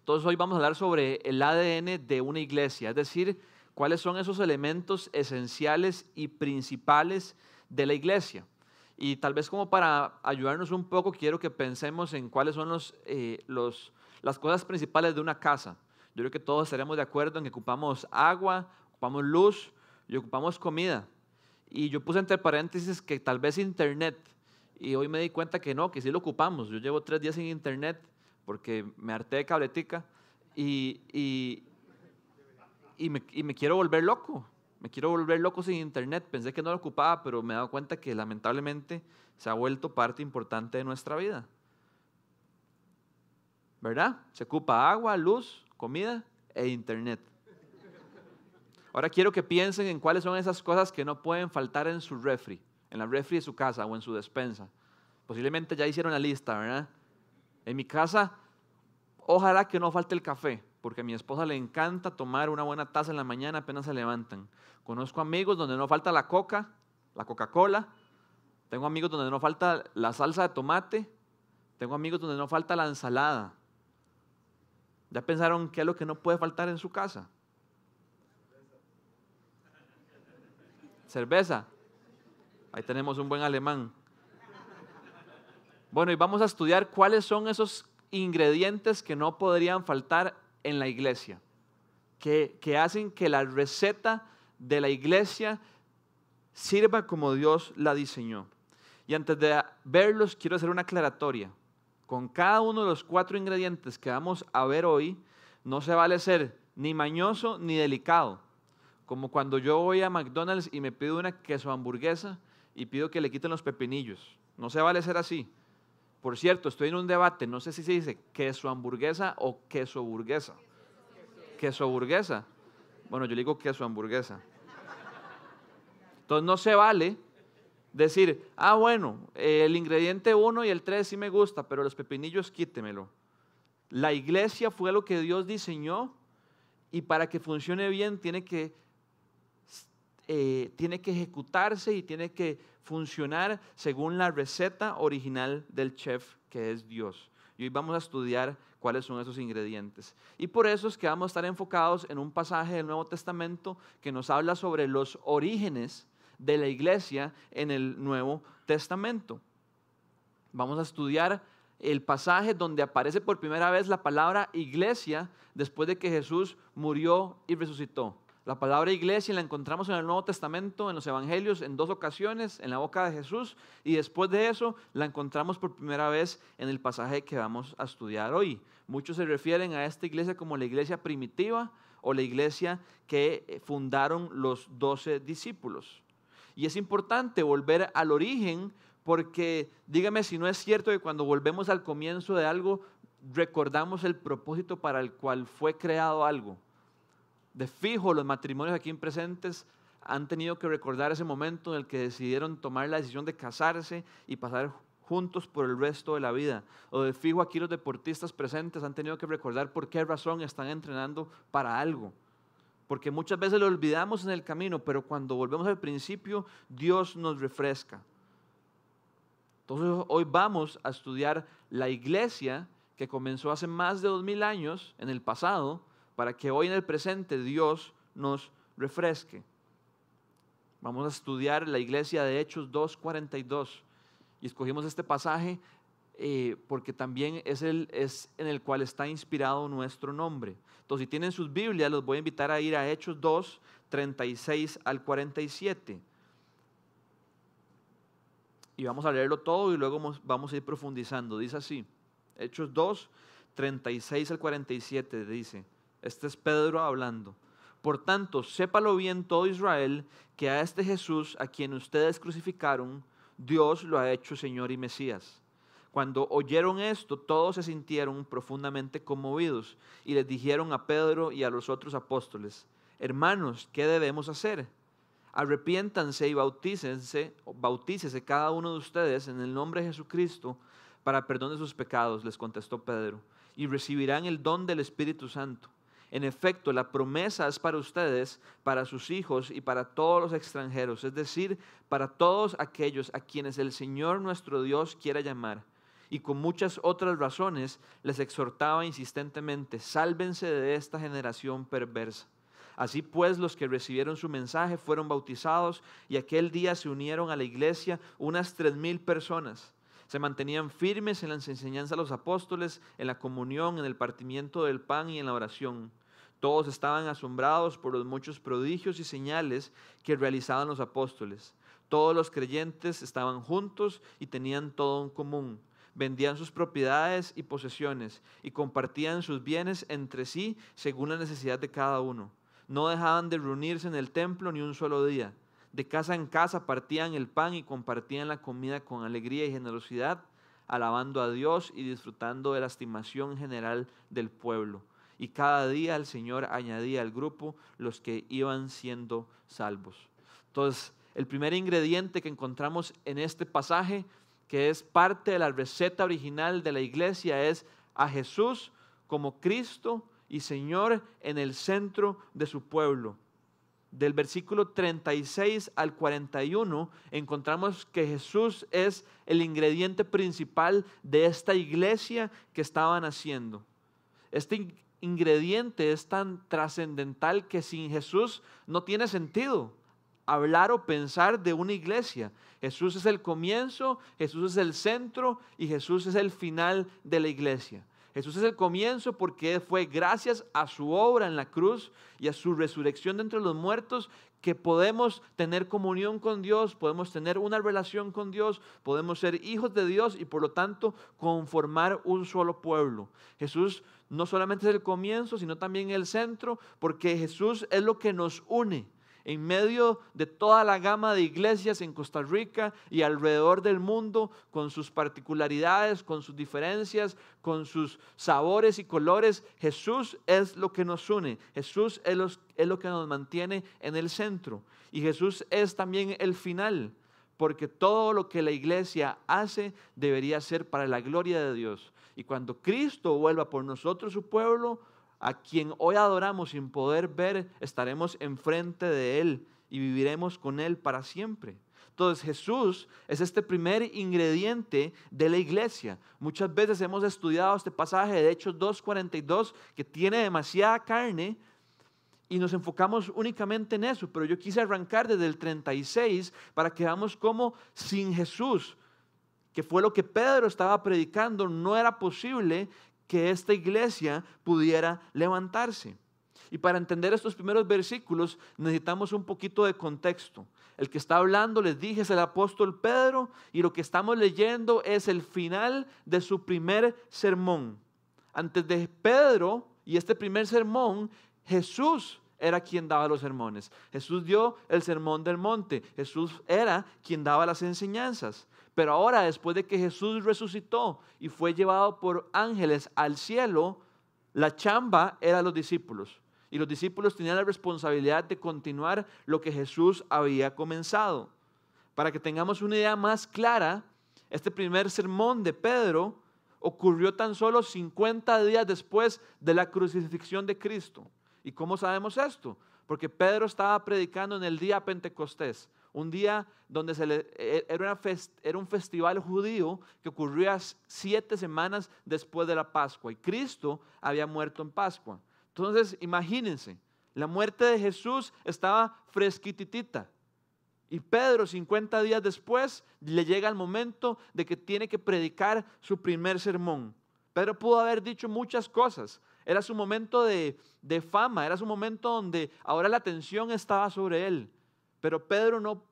Entonces hoy vamos a hablar sobre el ADN de una iglesia, es decir, cuáles son esos elementos esenciales y principales de la iglesia. Y tal vez como para ayudarnos un poco, quiero que pensemos en cuáles son eh, los, las cosas principales de una casa. Yo creo que todos estaremos de acuerdo en que ocupamos agua, ocupamos luz y ocupamos comida. Y yo puse entre paréntesis que tal vez internet. Y hoy me di cuenta que no, que sí lo ocupamos. Yo llevo tres días sin internet porque me harté de cabletica y, y, me, me quiero volver loco. Me quiero volver loco sin internet. Pensé que no lo ocupaba, pero me he dado cuenta que lamentablemente se ha vuelto parte importante de nuestra vida. ¿Verdad? Se ocupa agua, luz, comida e internet. Ahora quiero que piensen en cuáles son esas cosas que no pueden faltar en su refri, en la refri de su casa o en su despensa. Posiblemente ya hicieron la lista, ¿verdad? En mi casa, ojalá que no falte el café, porque a mi esposa le encanta tomar una buena taza en la mañana apenas se levantan. Conozco amigos donde no falta la coca, la Coca-Cola. Tengo amigos donde no falta la salsa de tomate. Tengo amigos donde no falta la ensalada. ¿Ya pensaron qué es lo que no puede faltar en su casa? Cerveza. Ahí tenemos un buen alemán. Bueno, y vamos a estudiar cuáles son esos ingredientes que no podrían faltar en la iglesia, que, que hacen que la receta de la iglesia sirva como Dios la diseñó. Y antes de verlos, quiero hacer una aclaratoria. Con cada uno de los cuatro ingredientes que vamos a ver hoy, no se vale ser ni mañoso ni delicado. Como cuando yo voy a McDonald's y me pido una queso hamburguesa y pido que le quiten los pepinillos. No se vale ser así. Por cierto, estoy en un debate, no sé si se dice queso hamburguesa o queso burguesa. Queso burguesa. Bueno, yo digo queso hamburguesa. Entonces no se vale decir, ah, bueno, el ingrediente 1 y el 3 sí me gusta, pero los pepinillos quítemelo. La iglesia fue lo que Dios diseñó y para que funcione bien tiene que eh, tiene que ejecutarse y tiene que funcionar según la receta original del chef que es Dios. Y hoy vamos a estudiar cuáles son esos ingredientes. Y por eso es que vamos a estar enfocados en un pasaje del Nuevo Testamento que nos habla sobre los orígenes de la iglesia en el Nuevo Testamento. Vamos a estudiar el pasaje donde aparece por primera vez la palabra iglesia después de que Jesús murió y resucitó. La palabra iglesia la encontramos en el Nuevo Testamento, en los Evangelios, en dos ocasiones, en la boca de Jesús, y después de eso la encontramos por primera vez en el pasaje que vamos a estudiar hoy. Muchos se refieren a esta iglesia como la iglesia primitiva o la iglesia que fundaron los doce discípulos. Y es importante volver al origen porque dígame si no es cierto que cuando volvemos al comienzo de algo, recordamos el propósito para el cual fue creado algo. De fijo, los matrimonios aquí presentes han tenido que recordar ese momento en el que decidieron tomar la decisión de casarse y pasar juntos por el resto de la vida. O de fijo, aquí los deportistas presentes han tenido que recordar por qué razón están entrenando para algo. Porque muchas veces lo olvidamos en el camino, pero cuando volvemos al principio, Dios nos refresca. Entonces hoy vamos a estudiar la iglesia que comenzó hace más de dos mil años en el pasado para que hoy en el presente Dios nos refresque. Vamos a estudiar la iglesia de Hechos 2.42 y escogimos este pasaje eh, porque también es, el, es en el cual está inspirado nuestro nombre. Entonces, si tienen sus Biblias, los voy a invitar a ir a Hechos 2, 36 al 47. Y vamos a leerlo todo y luego vamos a ir profundizando. Dice así, Hechos 2, 36 al 47 dice, este es Pedro hablando. Por tanto, sépalo bien todo Israel que a este Jesús, a quien ustedes crucificaron, Dios lo ha hecho Señor y Mesías. Cuando oyeron esto, todos se sintieron profundamente conmovidos y les dijeron a Pedro y a los otros apóstoles, hermanos, ¿qué debemos hacer? Arrepiéntanse y bautícense, bautícese cada uno de ustedes en el nombre de Jesucristo para perdón de sus pecados, les contestó Pedro, y recibirán el don del Espíritu Santo en efecto, la promesa es para ustedes, para sus hijos y para todos los extranjeros, es decir, para todos aquellos a quienes el Señor nuestro Dios quiera llamar. y con muchas otras razones les exhortaba insistentemente, sálvense de esta generación perversa. Así pues, los que recibieron su mensaje fueron bautizados y aquel día se unieron a la iglesia unas tres mil personas. Se mantenían firmes en las enseñanzas de los apóstoles, en la comunión, en el partimiento del pan y en la oración. Todos estaban asombrados por los muchos prodigios y señales que realizaban los apóstoles. Todos los creyentes estaban juntos y tenían todo en común. Vendían sus propiedades y posesiones y compartían sus bienes entre sí según la necesidad de cada uno. No dejaban de reunirse en el templo ni un solo día. De casa en casa partían el pan y compartían la comida con alegría y generosidad, alabando a Dios y disfrutando de la estimación general del pueblo y cada día el Señor añadía al grupo los que iban siendo salvos. Entonces, el primer ingrediente que encontramos en este pasaje, que es parte de la receta original de la iglesia, es a Jesús como Cristo y Señor en el centro de su pueblo. Del versículo 36 al 41 encontramos que Jesús es el ingrediente principal de esta iglesia que estaban haciendo. Este ingrediente es tan trascendental que sin Jesús no tiene sentido hablar o pensar de una iglesia. Jesús es el comienzo, Jesús es el centro y Jesús es el final de la iglesia. Jesús es el comienzo porque fue gracias a su obra en la cruz y a su resurrección de entre los muertos que podemos tener comunión con Dios, podemos tener una relación con Dios, podemos ser hijos de Dios y por lo tanto conformar un solo pueblo. Jesús no solamente es el comienzo, sino también el centro, porque Jesús es lo que nos une en medio de toda la gama de iglesias en Costa Rica y alrededor del mundo, con sus particularidades, con sus diferencias, con sus sabores y colores, Jesús es lo que nos une, Jesús es, lo que nos mantiene en el centro y Jesús es también el final, porque todo lo que la iglesia hace debería ser para la gloria de Dios. Y cuando Cristo vuelva por nosotros, su pueblo, a quien hoy adoramos sin poder ver, estaremos enfrente de Él y viviremos con Él para siempre. Entonces Jesús es este primer ingrediente de la iglesia. Muchas veces hemos estudiado este pasaje de Hechos 2.42 que tiene demasiada carne y nos enfocamos únicamente en eso, pero yo quise arrancar desde el 36 para que veamos cómo sin Jesús, que fue lo que Pedro estaba predicando, no era posible que esta iglesia pudiera levantarse. Y para entender estos primeros versículos necesitamos un poquito de contexto. El que está hablando, les dije, es el apóstol Pedro y lo que estamos leyendo es el final de su primer sermón. Antes de Pedro y este primer sermón, Jesús era quien daba los sermones. Jesús dio el sermón del monte. Jesús era quien daba las enseñanzas. Pero ahora, después de que Jesús resucitó y fue llevado por ángeles al cielo, la chamba era los discípulos. Y los discípulos tenían la responsabilidad de continuar lo que Jesús había comenzado. Para que tengamos una idea más clara, este primer sermón de Pedro ocurrió tan solo 50 días después de la crucifixión de Cristo. ¿Y cómo sabemos esto? Porque Pedro estaba predicando en el día Pentecostés, un día donde se le, e, era, un festival judío que ocurría siete semanas después de la Pascua y Cristo había muerto en Pascua. Entonces, imagínense, la muerte de Jesús estaba fresquititita. Y Pedro, 50 días después, le llega el momento de que tiene que predicar su primer sermón. Pedro pudo haber dicho muchas cosas, era su momento de, fama, era su momento donde ahora la atención estaba sobre él. Pero Pedro no,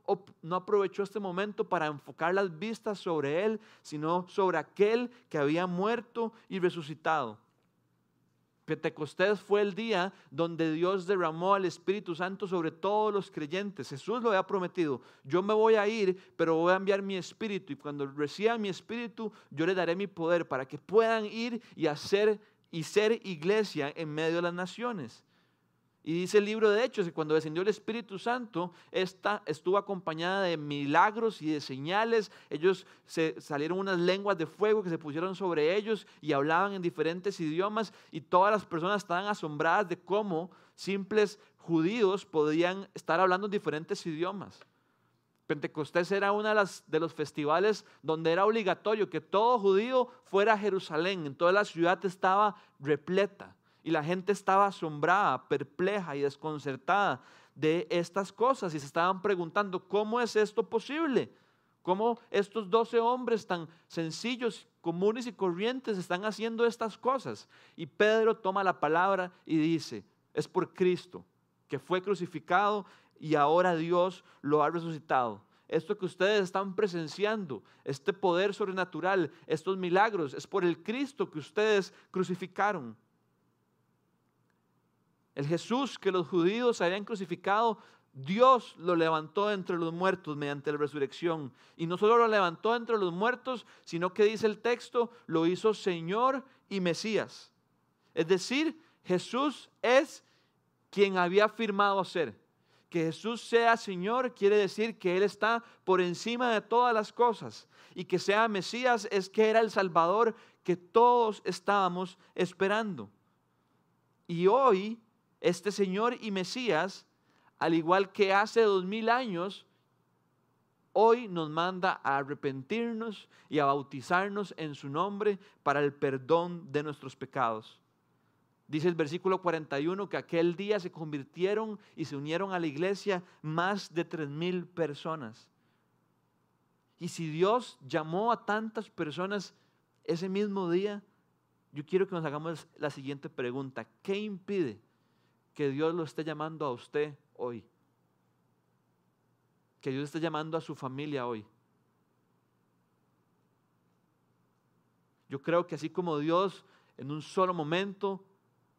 no, aprovechó este momento para enfocar las vistas sobre él, sino sobre aquel que había muerto y resucitado. Pentecostés fue el día donde Dios derramó al Espíritu Santo sobre todos los creyentes. Jesús lo había prometido. Yo me voy a ir, pero voy a enviar mi Espíritu. Y cuando reciban mi Espíritu, yo le daré mi poder para que puedan ir y hacer y ser iglesia en medio de las naciones. Y dice el libro de Hechos que cuando descendió el Espíritu Santo, esta estuvo acompañada de milagros y de señales. Ellos se salieron unas lenguas de fuego que se pusieron sobre ellos y hablaban en diferentes idiomas y todas las personas estaban asombradas de cómo simples judíos podían estar hablando en diferentes idiomas. Pentecostés era uno de, los festivales donde era obligatorio que todo judío fuera a Jerusalén. Entonces la ciudad estaba repleta y la gente estaba asombrada, perpleja y desconcertada de estas cosas y se estaban preguntando, ¿cómo es esto posible? ¿Cómo estos doce hombres tan sencillos, comunes y corrientes están haciendo estas cosas? Y Pedro toma la palabra y dice, es por Cristo, que fue crucificado y ahora Dios lo ha resucitado. Esto que ustedes están presenciando, este poder sobrenatural, estos milagros, es por el Cristo que ustedes crucificaron. El Jesús que los judíos habían crucificado, Dios lo levantó entre los muertos mediante la resurrección. Y no solo lo levantó entre los muertos, sino que dice el texto, lo hizo Señor y Mesías. Es decir, Jesús es quien había afirmado ser. Que Jesús sea Señor quiere decir que Él está por encima de todas las cosas. Y que sea Mesías es que era el Salvador que todos estábamos esperando. Y hoy este Señor y Mesías, al igual que hace dos mil años, hoy nos manda a arrepentirnos y a bautizarnos en su nombre para el perdón de nuestros pecados. Dice el versículo 41 que aquel día se convirtieron y se unieron a la iglesia más de tres mil personas. Y si Dios llamó a tantas personas ese mismo día, yo quiero que nos hagamos la siguiente pregunta. ¿Qué impide que Dios lo esté llamando a usted hoy. Que Dios esté llamando a su familia hoy. Yo creo que así como Dios en un solo momento,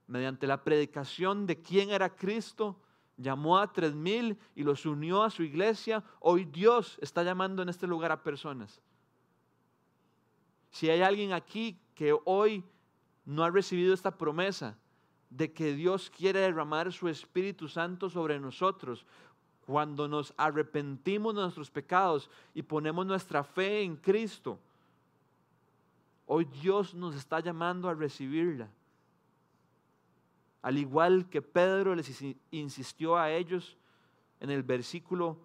mediante la predicación de quién era Cristo, llamó a tres mil y los unió a su iglesia, hoy Dios está llamando en este lugar a personas. Si hay alguien aquí que hoy no ha recibido esta promesa, de que Dios quiere derramar su Espíritu Santo sobre nosotros cuando nos arrepentimos de nuestros pecados y ponemos nuestra fe en Cristo. Hoy Dios nos está llamando a recibirla. Al igual que Pedro les insistió a ellos en el versículo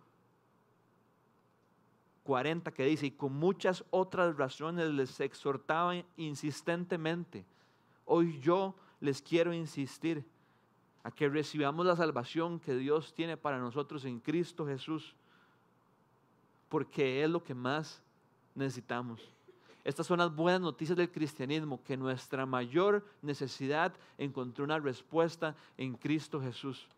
40 que dice, y con muchas otras razones les exhortaba insistentemente, hoy yo les quiero insistir a que recibamos la salvación que Dios tiene para nosotros en Cristo Jesús, porque es lo que más necesitamos. Estas son las buenas noticias del cristianismo, que nuestra mayor necesidad encontró una respuesta en Cristo Jesús.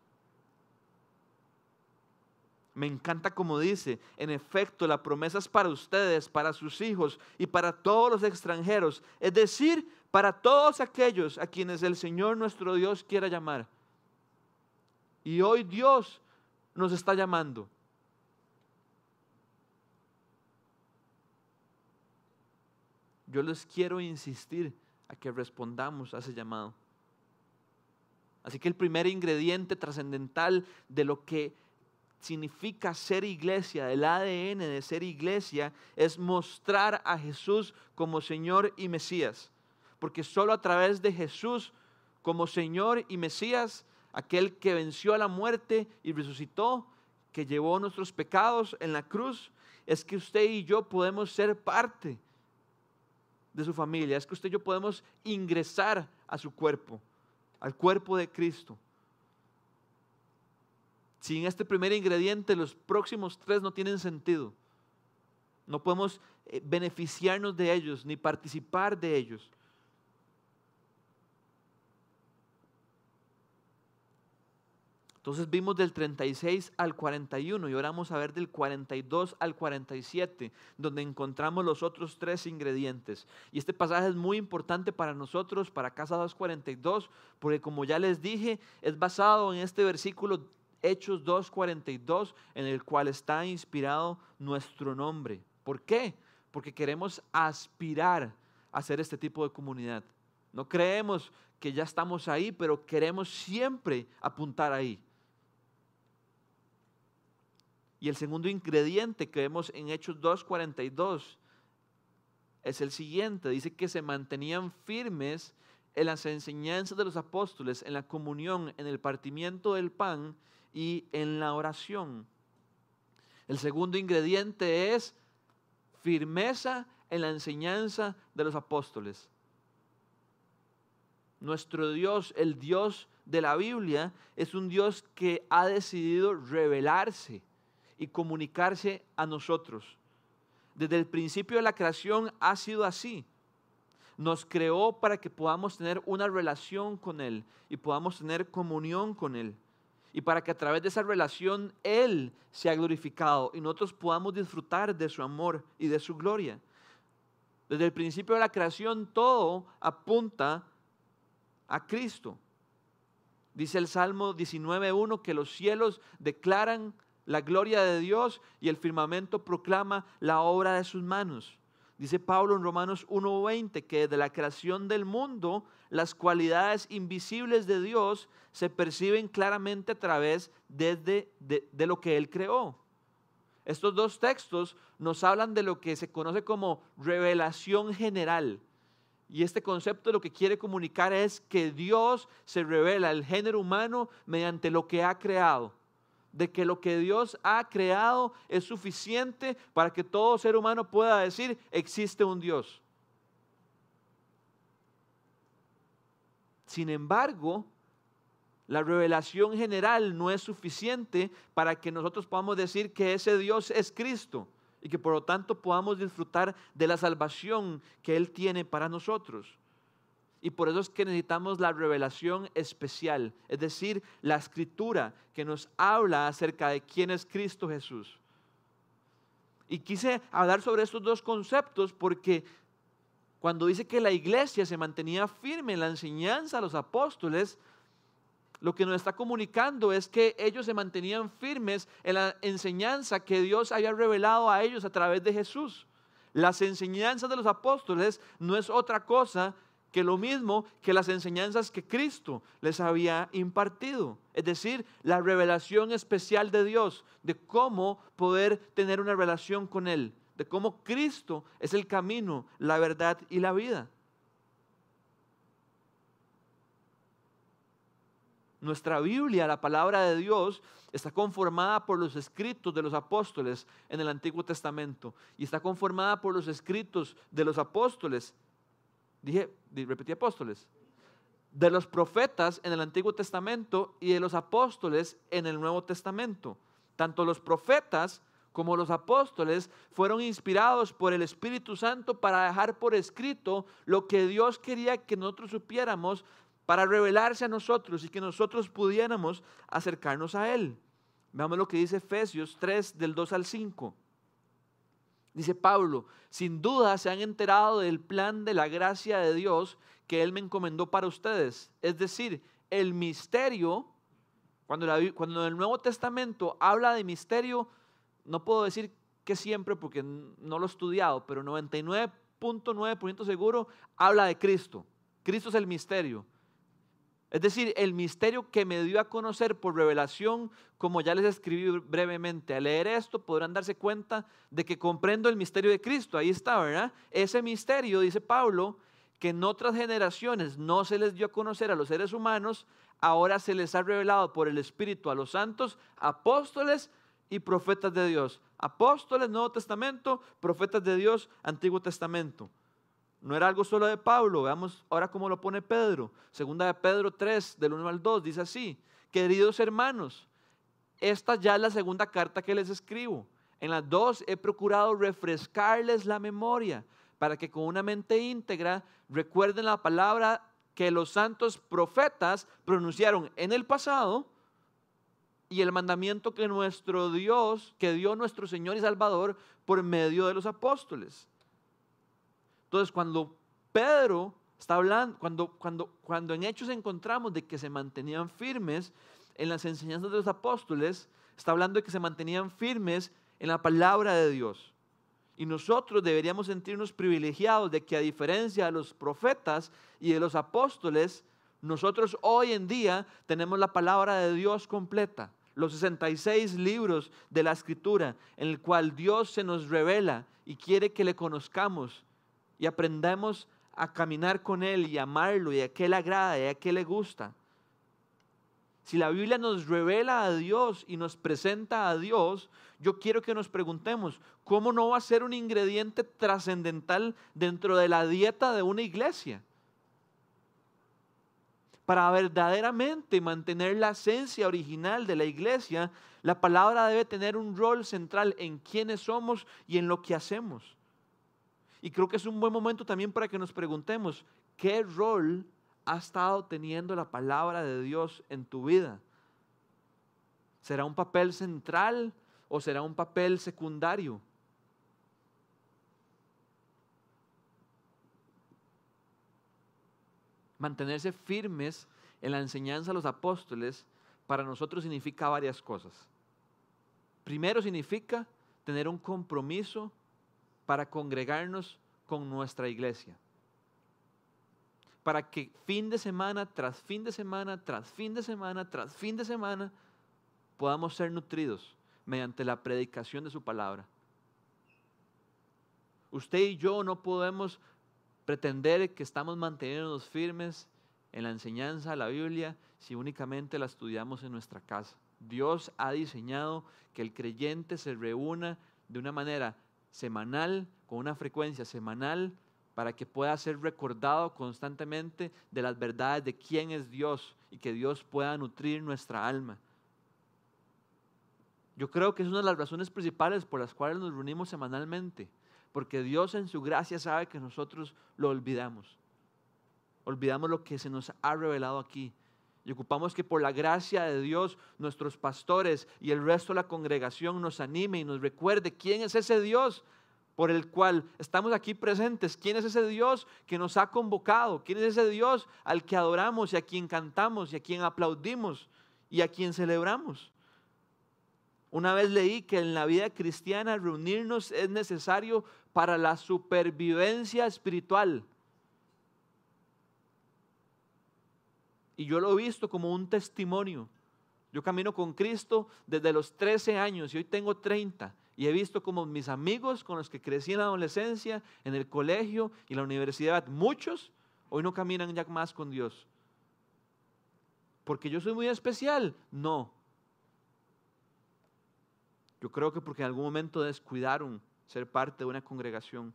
Me encanta como dice, en efecto, la promesa es para ustedes, para sus hijos y para todos los extranjeros, es decir, para todos aquellos a quienes el Señor nuestro Dios quiera llamar. Y hoy Dios nos está llamando. Yo les quiero insistir a que respondamos a ese llamado. Así que el primer ingrediente trascendental de lo que significa ser iglesia, el ADN de ser iglesia, es mostrar a Jesús como Señor y Mesías. Porque solo a través de Jesús como Señor y Mesías, aquel que venció a la muerte y resucitó, que llevó nuestros pecados en la cruz, es que usted y yo podemos ser parte de su familia, es que usted y yo podemos ingresar a su cuerpo, al cuerpo de Cristo. Sin este primer ingrediente, los próximos tres no tienen sentido. No podemos eh, beneficiarnos de ellos ni participar de ellos. Entonces vimos del 36 al 41 y ahora vamos a ver del 42 al 47, donde encontramos los otros tres ingredientes. Y este pasaje es muy importante para nosotros, para Casa 242, porque como ya les dije, es basado en este versículo Hechos 2.42, en el cual está inspirado nuestro nombre. ¿Por qué? Porque queremos aspirar a ser este tipo de comunidad. No creemos que ya estamos ahí, pero queremos siempre apuntar ahí. Y el segundo ingrediente que vemos en Hechos 2.42 es el siguiente. Dice que se mantenían firmes en las enseñanzas de los apóstoles, en la comunión, en el partimiento del pan y en la oración. El segundo ingrediente es firmeza en la enseñanza de los apóstoles. Nuestro Dios, el Dios de la Biblia, es un Dios que ha decidido revelarse y comunicarse a nosotros. Desde el principio de la creación ha sido así. Nos creó para que podamos tener una relación con Él y podamos tener comunión con Él. Y para que a través de esa relación Él sea glorificado y nosotros podamos disfrutar de su amor y de su gloria. Desde el principio de la creación todo apunta a Cristo. Dice el Salmo 19.1 que los cielos declaran la gloria de Dios y el firmamento proclama la obra de sus manos. Dice Pablo en Romanos 1.20 que desde la creación del mundo las cualidades invisibles de Dios se perciben claramente a través de, de lo que Él creó. Estos dos textos nos hablan de lo que se conoce como revelación general. Y este concepto lo que quiere comunicar es que Dios se revela al género humano mediante lo que ha creado de que lo que Dios ha creado es suficiente para que todo ser humano pueda decir, existe un Dios. Sin embargo, la revelación general no es suficiente para que nosotros podamos decir que ese Dios es Cristo y que por lo tanto podamos disfrutar de la salvación que Él tiene para nosotros. Y por eso es que necesitamos la revelación especial, es decir, la escritura que nos habla acerca de quién es Cristo Jesús. Y quise hablar sobre estos dos conceptos porque cuando dice que la iglesia se mantenía firme en la enseñanza a los apóstoles, lo que nos está comunicando es que ellos se mantenían firmes en la enseñanza que Dios había revelado a ellos a través de Jesús. Las enseñanzas de los apóstoles no es otra cosa que lo mismo que las enseñanzas que Cristo les había impartido. Es decir, la revelación especial de Dios, de cómo poder tener una relación con Él, de cómo Cristo es el camino, la verdad y la vida. Nuestra Biblia, la palabra de Dios, está conformada por los escritos de los apóstoles en el Antiguo Testamento y está conformada por los escritos de los apóstoles dije, repetí apóstoles, de los profetas en el Antiguo Testamento y de los apóstoles en el Nuevo Testamento. Tanto los profetas como los apóstoles fueron inspirados por el Espíritu Santo para dejar por escrito lo que Dios quería que nosotros supiéramos para revelarse a nosotros y que nosotros pudiéramos acercarnos a Él. Veamos lo que dice Efesios 3 del 2 al 5. Dice Pablo, sin duda se han enterado del plan de la gracia de Dios que Él me encomendó para ustedes. Es decir, el misterio, cuando, cuando el Nuevo Testamento habla de misterio, no puedo decir que siempre porque no lo he estudiado, pero 99.9% seguro habla de Cristo. Cristo es el misterio. Es decir, el misterio que me dio a conocer por revelación, como ya les escribí brevemente. Al leer esto podrán darse cuenta de que comprendo el misterio de Cristo. Ahí está, ¿verdad? Ese misterio, dice Pablo, que en otras generaciones no se les dio a conocer a los seres humanos, ahora se les ha revelado por el Espíritu a los santos, apóstoles y profetas de Dios. Apóstoles, Nuevo Testamento, profetas de Dios, Antiguo Testamento. No era algo solo de Pablo, veamos ahora cómo lo pone Pedro. Segunda de Pedro 3, del 1 al 2, dice así, queridos hermanos, esta ya es la segunda carta que les escribo. En las dos he procurado refrescarles la memoria para que con una mente íntegra recuerden la palabra que los santos profetas pronunciaron en el pasado y el mandamiento que nuestro Dios, que dio nuestro Señor y Salvador por medio de los apóstoles. Entonces, cuando Pedro está hablando, cuando, cuando, cuando en Hechos encontramos de que se mantenían firmes en las enseñanzas de los apóstoles, está hablando de que se mantenían firmes en la palabra de Dios. Y nosotros deberíamos sentirnos privilegiados de que a diferencia de los profetas y de los apóstoles, nosotros hoy en día tenemos la palabra de Dios completa, los 66 libros de la escritura, en el cual Dios se nos revela y quiere que le conozcamos y aprendamos a caminar con Él y amarlo y a qué le agrada y a qué le gusta. si la Biblia nos revela a Dios y nos presenta a Dios, yo quiero que nos preguntemos, ¿cómo no va a ser un ingrediente trascendental dentro de la dieta de una iglesia? Para verdaderamente mantener la esencia original de la iglesia, la palabra debe tener un rol central en quiénes somos y en lo que hacemos. Y creo que es un buen momento también para que nos preguntemos, ¿qué rol ha estado teniendo la palabra de Dios en tu vida? ¿Será un papel central o será un papel secundario? Mantenerse firmes en la enseñanza de los apóstoles para nosotros significa varias cosas. Primero significa tener un compromiso para congregarnos con nuestra iglesia. Para que fin de semana tras fin de semana, tras fin de semana, tras fin de semana, podamos ser nutridos mediante la predicación de su palabra. Usted y yo no podemos pretender que estamos manteniéndonos firmes en la enseñanza de la Biblia si únicamente la estudiamos en nuestra casa. Dios ha diseñado que el creyente se reúna de una manera semanal, con una frecuencia semanal, para que pueda ser recordado constantemente de las verdades de quién es Dios y que Dios pueda nutrir nuestra alma. Yo creo que es una de las razones principales por las cuales nos reunimos semanalmente, porque Dios en su gracia sabe que nosotros lo olvidamos. Olvidamos lo que se nos ha revelado aquí. Y ocupamos que por la gracia de Dios nuestros pastores y el resto de la congregación nos anime y nos recuerde quién es ese Dios por el cual estamos aquí presentes. ¿Quién es ese Dios que nos ha convocado? ¿Quién es ese Dios al que adoramos y a quien cantamos y a quien aplaudimos y a quien celebramos? Una vez leí que en la vida cristiana reunirnos es necesario para la supervivencia espiritual. Y yo lo he visto como un testimonio. Yo camino con Cristo desde los 13 años y hoy tengo 30. Y he visto como mis amigos con los que crecí en la adolescencia, en el colegio y la universidad, muchos hoy no caminan ya más con Dios. Porque yo soy muy especial. No, yo creo que porque en algún momento descuidaron ser parte de una congregación.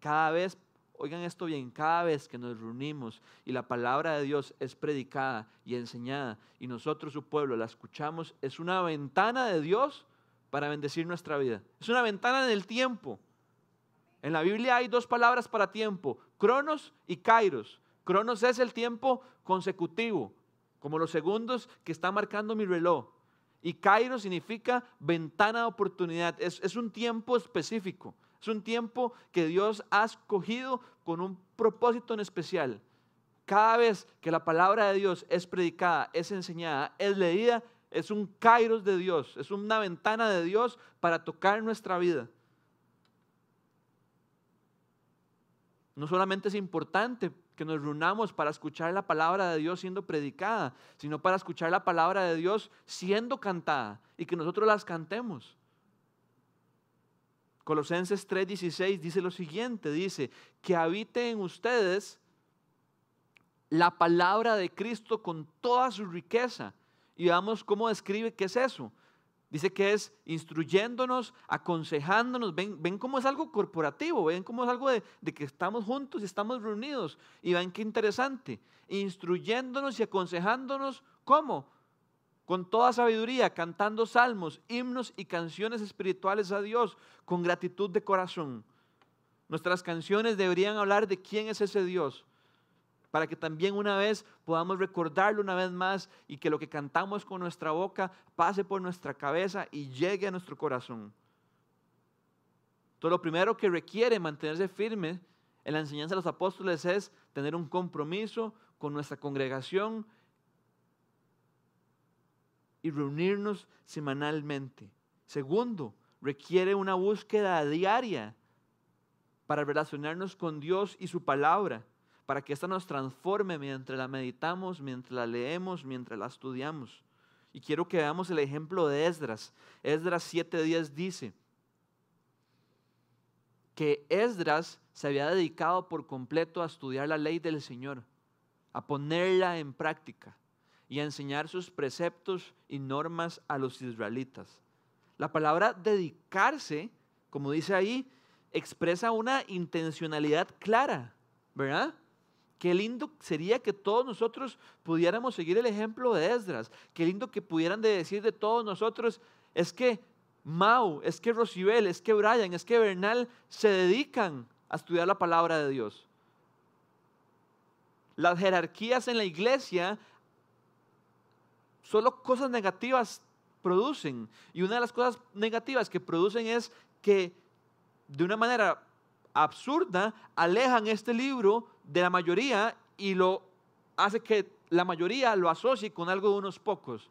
Cada vez, oigan esto bien, cada vez que nos reunimos y la palabra de Dios es predicada y enseñada y nosotros, su pueblo, la escuchamos, es una ventana de Dios para bendecir nuestra vida. Es una ventana en el tiempo. En la Biblia hay dos palabras para tiempo, cronos y kairos. Cronos es el tiempo consecutivo, como los segundos que está marcando mi reloj. Y Cairo significa ventana de oportunidad. Es, es, un tiempo específico. Es un tiempo que Dios ha escogido con un propósito en especial. Cada vez que la palabra de Dios es predicada, es enseñada, es leída, es un Kairos de Dios. Es una ventana de Dios para tocar nuestra vida. No solamente es importante que nos reunamos para escuchar la palabra de Dios siendo predicada, sino para escuchar la palabra de Dios siendo cantada y que nosotros las cantemos. Colosenses 3:16 dice lo siguiente, dice, que habite en ustedes la palabra de Cristo con toda su riqueza. Y veamos cómo describe qué es eso. Dice que es instruyéndonos, aconsejándonos. Ven, ven cómo es algo corporativo, ven cómo es algo de, de, que estamos juntos y estamos reunidos. Y ven qué interesante. Instruyéndonos y aconsejándonos, ¿cómo? Con toda sabiduría, cantando salmos, himnos y canciones espirituales a Dios, con gratitud de corazón. Nuestras canciones deberían hablar de quién es ese Dios para que también una vez podamos recordarlo una vez más y que lo que cantamos con nuestra boca pase por nuestra cabeza y llegue a nuestro corazón. Todo lo primero que requiere mantenerse firme en la enseñanza de los apóstoles es tener un compromiso con nuestra congregación y reunirnos semanalmente. Segundo, requiere una búsqueda diaria para relacionarnos con Dios y su palabra para que ésta nos transforme mientras la meditamos, mientras la leemos, mientras la estudiamos. Y quiero que veamos el ejemplo de Esdras. Esdras 7:10 dice que Esdras se había dedicado por completo a estudiar la ley del Señor, a ponerla en práctica y a enseñar sus preceptos y normas a los israelitas. La palabra dedicarse, como dice ahí, expresa una intencionalidad clara, ¿verdad? Qué lindo sería que todos nosotros pudiéramos seguir el ejemplo de Esdras. Qué lindo que pudieran decir de todos nosotros, es que Mau, es que Rosibel, es que Brian, es que Bernal se dedican a estudiar la palabra de Dios. Las jerarquías en la iglesia solo cosas negativas producen. Y una de las cosas negativas que producen es que de una manera absurda alejan este libro de la mayoría y lo hace que la mayoría lo asocie con algo de unos pocos.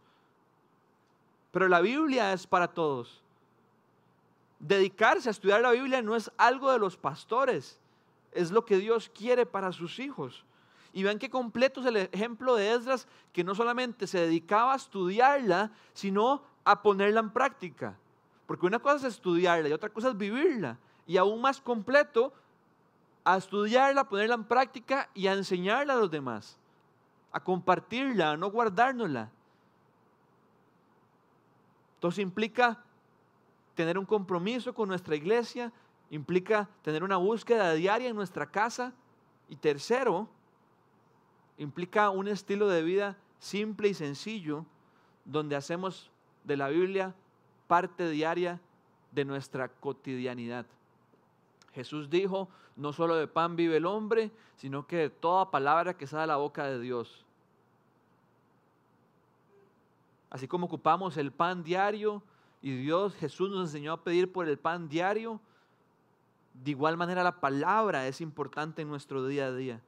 Pero la Biblia es para todos. Dedicarse a estudiar la Biblia no es algo de los pastores, es lo que Dios quiere para sus hijos. Y vean qué completo es el ejemplo de Esdras, que no solamente se dedicaba a estudiarla, sino a ponerla en práctica. Porque una cosa es estudiarla y otra cosa es vivirla. Y aún más completo, a estudiarla, ponerla en práctica y a enseñarla a los demás. A compartirla, a no guardárnosla. Entonces implica tener un compromiso con nuestra iglesia, implica tener una búsqueda diaria en nuestra casa. Y tercero, implica un estilo de vida simple y sencillo, donde hacemos de la Biblia parte diaria de nuestra cotidianidad. Jesús dijo, no solo de pan vive el hombre, sino que de toda palabra que sale de la boca de Dios. Así como ocupamos el pan diario y Dios, Jesús nos enseñó a pedir por el pan diario, de igual manera la palabra es importante en nuestro día a día.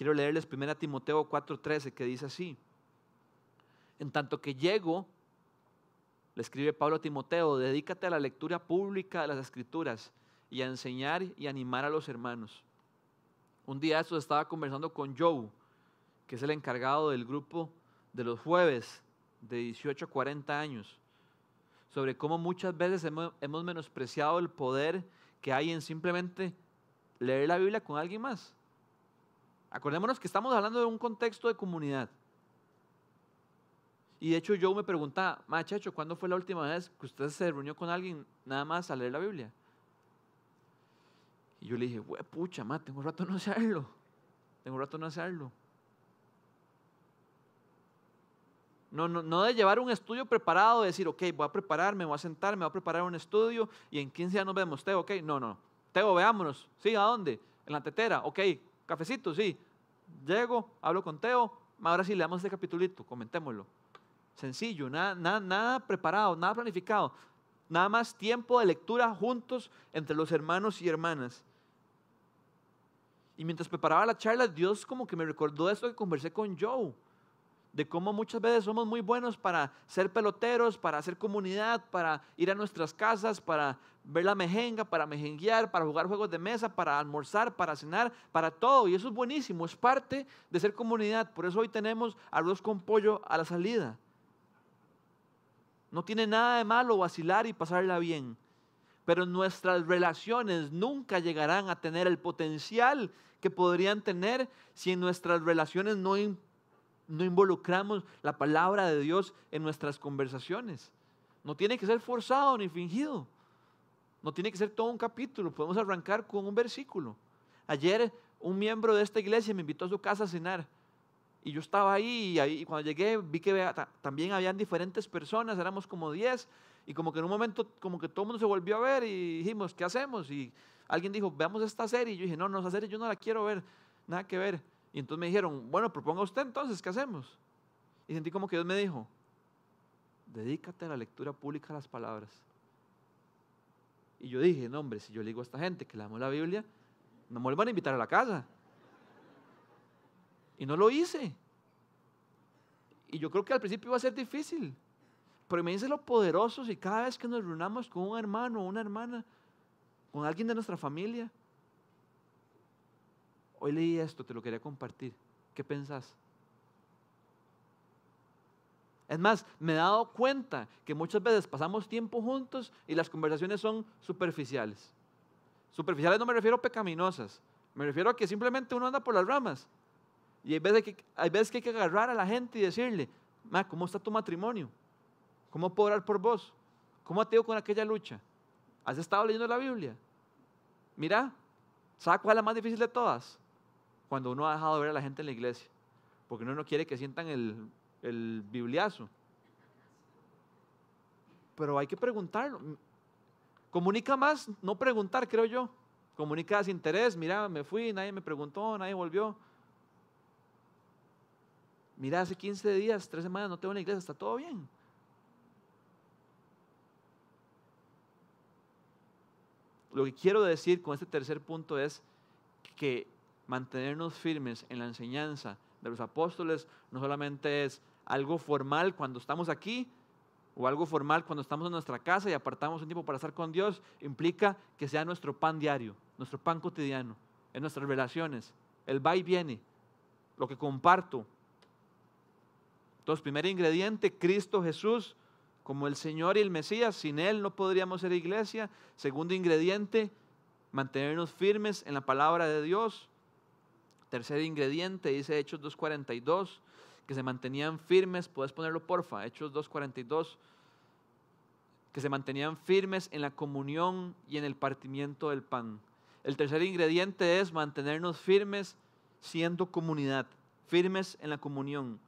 Quiero leerles 1 Timoteo 4:13 que dice así. En tanto que llego, le escribe Pablo a Timoteo, dedícate a la lectura pública de las escrituras y a enseñar y animar a los hermanos. Un día eso estaba conversando con Joe, que es el encargado del grupo de los jueves de 18 a 40 años, sobre cómo muchas veces hemos menospreciado el poder que hay en simplemente leer la Biblia con alguien más. Acordémonos que estamos hablando de un contexto de comunidad. Y de hecho yo me preguntaba, machacho, ¿cuándo fue la última vez que usted se reunió con alguien nada más a leer la Biblia? Y yo le dije, pucha, ma, tengo un rato no hacerlo. Tengo un rato no hacerlo. No, no, no de llevar un estudio preparado, de decir, ok, voy a prepararme, voy a sentarme, voy a preparar un estudio y en 15 días nos vemos. Teo, ok, no, no. Teo, veámonos. Sí, ¿a dónde? En la tetera, ok, Cafecito, sí. Llego, hablo con Teo, ahora sí le damos este capitulito, comentémoslo. Sencillo, nada, nada, nada preparado, nada planificado. Nada más tiempo de lectura juntos entre los hermanos y hermanas. Y mientras preparaba la charla, Dios como que me recordó esto que conversé con Joe de cómo muchas veces somos muy buenos para ser peloteros, para hacer comunidad, para ir a nuestras casas, para ver la mejenga, para mejenguear, para jugar juegos de mesa, para almorzar, para cenar, para todo. Y eso es buenísimo, es parte de ser comunidad. Por eso hoy tenemos arroz con pollo a la salida. No tiene nada de malo vacilar y pasarla bien. Pero nuestras relaciones nunca llegarán a tener el potencial que podrían tener si en nuestras relaciones no no involucramos la palabra de Dios en nuestras conversaciones. No tiene que ser forzado ni fingido. No tiene que ser todo un capítulo. Podemos arrancar con un versículo. Ayer un miembro de esta iglesia me invitó a su casa a cenar. Y yo estaba ahí y, cuando llegué vi que también habían diferentes personas, éramos como 10. Y como que en un momento como que todo el mundo se volvió a ver y dijimos, ¿qué hacemos? Y alguien dijo, veamos esta serie. Y yo dije, no, no, esa serie yo no la quiero ver, nada que ver. Y entonces me dijeron, bueno, proponga usted entonces, ¿qué hacemos? Y sentí como que Dios me dijo, dedícate a la lectura pública de las palabras. Y yo dije, no hombre, si yo le digo a esta gente que leamos la Biblia, no me vuelvan a invitar a la casa. Y no lo hice. Y yo creo que al principio iba a ser difícil. Pero me dice lo poderoso si cada vez que nos reunamos con un hermano o una hermana, con alguien de nuestra familia, Hoy leí esto, te lo quería compartir. ¿Qué pensás? Es más, me he dado cuenta que muchas veces pasamos tiempo juntos y las conversaciones son superficiales. Superficiales no me refiero a pecaminosas, Me refiero a que simplemente uno anda por las ramas. Y hay veces que hay, veces que, hay que agarrar a la gente y decirle, Ma, ¿cómo está tu matrimonio? ¿Cómo puedo orar por vos? ¿Cómo te ido con aquella lucha? ¿Has estado leyendo la Biblia? Mira, ¿sabes cuál es la más difícil de todas? Cuando uno ha dejado de ver a la gente en la iglesia. Porque uno no quiere que sientan el, el bibliazo. Pero hay que preguntarlo. Comunica más, no preguntar, creo yo. Comunica sin interés. Mira, me fui, nadie me preguntó, nadie volvió. Mira, hace 15 días, 3 semanas no tengo en la iglesia, está todo bien. Lo que quiero decir con este tercer punto es que mantenernos firmes en la enseñanza de los apóstoles no solamente es algo formal cuando estamos aquí o algo formal cuando estamos en nuestra casa y apartamos un tiempo para estar con Dios, implica que sea nuestro pan diario, nuestro pan cotidiano, en nuestras relaciones, el va y viene, lo que comparto. Entonces, primer ingrediente, Cristo Jesús como el Señor y el Mesías, sin Él no podríamos ser iglesia. Segundo ingrediente, mantenernos firmes en la palabra de Dios. Tercer ingrediente, dice Hechos 2.42, que se mantenían firmes, puedes ponerlo porfa, Hechos 2.42, que se mantenían firmes en la comunión y en el partimiento del pan. El tercer ingrediente es mantenernos firmes siendo comunidad, firmes en la comunión.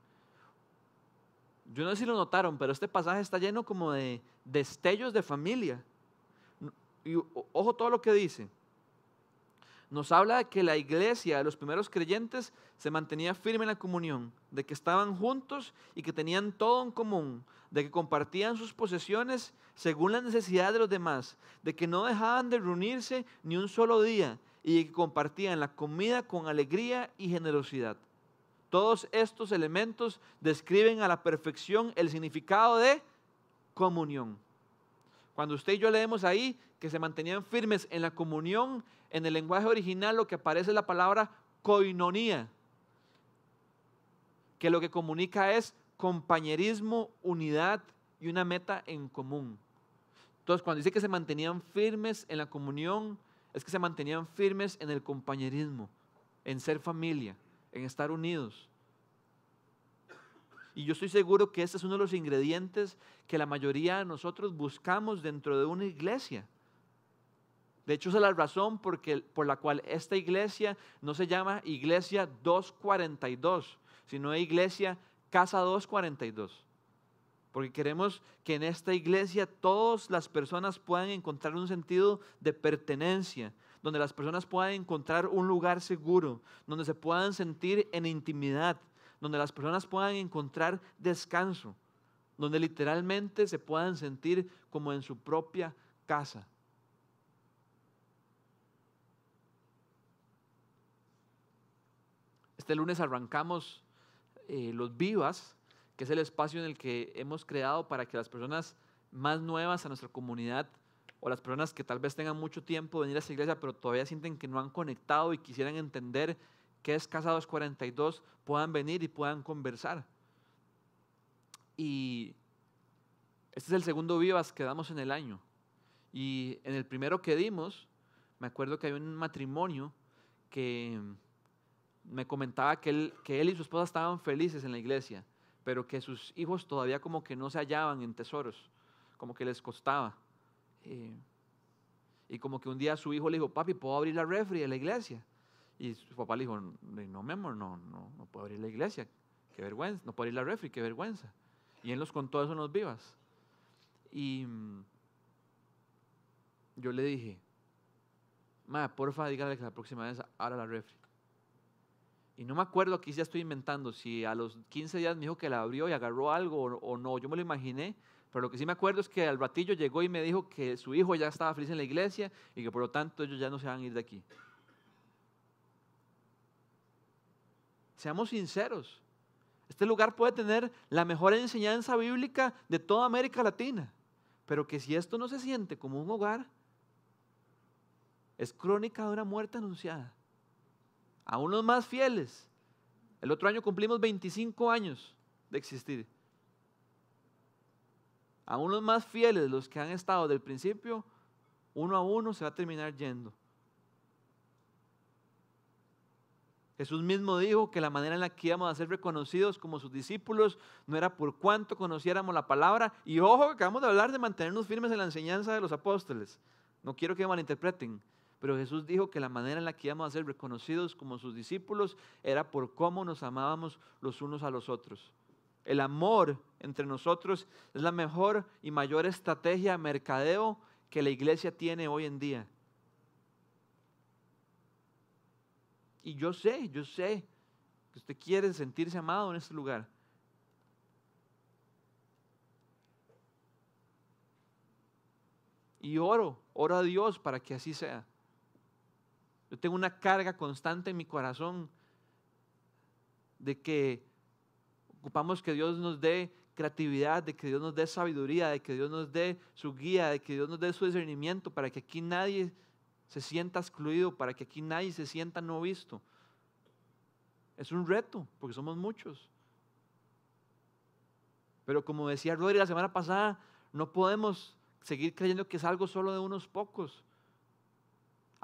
Yo no sé si lo notaron, pero este pasaje está lleno como de destellos de familia. Ojo todo lo que dice. Nos habla de que la iglesia de los primeros creyentes se mantenía firme en la comunión, de que estaban juntos y que tenían todo en común, de que compartían sus posesiones según las necesidades de los demás, de que no dejaban de reunirse ni un solo día y de que compartían la comida con alegría y generosidad. Todos estos elementos describen a la perfección el significado de comunión. Cuando usted y yo leemos ahí que se mantenían firmes en la comunión, en el lenguaje original lo que aparece es la palabra koinonía, que lo que comunica es compañerismo, unidad y una meta en común. Entonces, cuando dice que se mantenían firmes en la comunión, es que se mantenían firmes en el compañerismo, en ser familia en estar unidos. Y yo estoy seguro que este es uno de los ingredientes que la mayoría de nosotros buscamos dentro de una iglesia. De hecho, esa es la razón por la cual esta iglesia no se llama Iglesia 242, sino Iglesia Casa 242. Porque queremos que en esta iglesia todas las personas puedan encontrar un sentido de pertenencia, donde las personas puedan encontrar un lugar seguro, donde se puedan sentir en intimidad, donde las personas puedan encontrar descanso, donde literalmente se puedan sentir como en su propia casa. Este lunes arrancamos eh, los Vivas, que es el espacio en el que hemos creado para que las personas más nuevas a nuestra comunidad o las personas que tal vez tengan mucho tiempo de venir a esa iglesia, pero todavía sienten que no han conectado y quisieran entender qué es Casa 242, puedan venir y puedan conversar. Y este es el segundo Vivas que damos en el año. Y en el primero que dimos, me acuerdo que hay un matrimonio que me comentaba que él, que él y su esposa estaban felices en la iglesia, pero que sus hijos todavía como que no se hallaban en tesoros, como que les costaba. Eh, y como que un día su hijo le dijo, papi, ¿puedo abrir la refri de la iglesia? Y su papá le dijo, no, mi amor, no, no, no puedo abrir la iglesia, qué vergüenza, no puedo abrir la refri, qué vergüenza. Y él nos contó eso en los vivas. Y mm, yo le dije, ma, porfa, dígale que la próxima vez abra la refri. Y no me acuerdo, aquí ya estoy inventando, si a los 15 días me dijo que la abrió y agarró algo o, o no, yo me lo imaginé, pero lo que sí me acuerdo es que al ratillo llegó y me dijo que su hijo ya estaba feliz en la iglesia y que por lo tanto ellos ya no se van a ir de aquí. Seamos sinceros. Este lugar puede tener la mejor enseñanza bíblica de toda América Latina, pero que si esto no se siente como un hogar, es crónica de una muerte anunciada. A unos más fieles. El otro año cumplimos 25 años de existir a unos más fieles, los que han estado del principio, uno a uno se va a terminar yendo. Jesús mismo dijo que la manera en la que íbamos a ser reconocidos como sus discípulos no era por cuánto conociéramos la palabra. Y ojo, acabamos de hablar de mantenernos firmes en la enseñanza de los apóstoles. No quiero que malinterpreten. Pero Jesús dijo que la manera en la que íbamos a ser reconocidos como sus discípulos era por cómo nos amábamos los unos a los otros. El amor entre nosotros es la mejor y mayor estrategia de mercadeo que la iglesia tiene hoy en día. Y yo sé, yo sé que usted quiere sentirse amado en este lugar. Y oro, oro a Dios para que así sea. Yo tengo una carga constante en mi corazón de que ocupamos que Dios nos dé creatividad, de que Dios nos dé sabiduría, de que Dios nos dé su guía, de que Dios nos dé su discernimiento para que aquí nadie se sienta excluido, para que aquí nadie se sienta no visto. Es un reto, porque somos muchos. Pero como decía Rodri la semana pasada, no podemos seguir creyendo que es algo solo de unos pocos.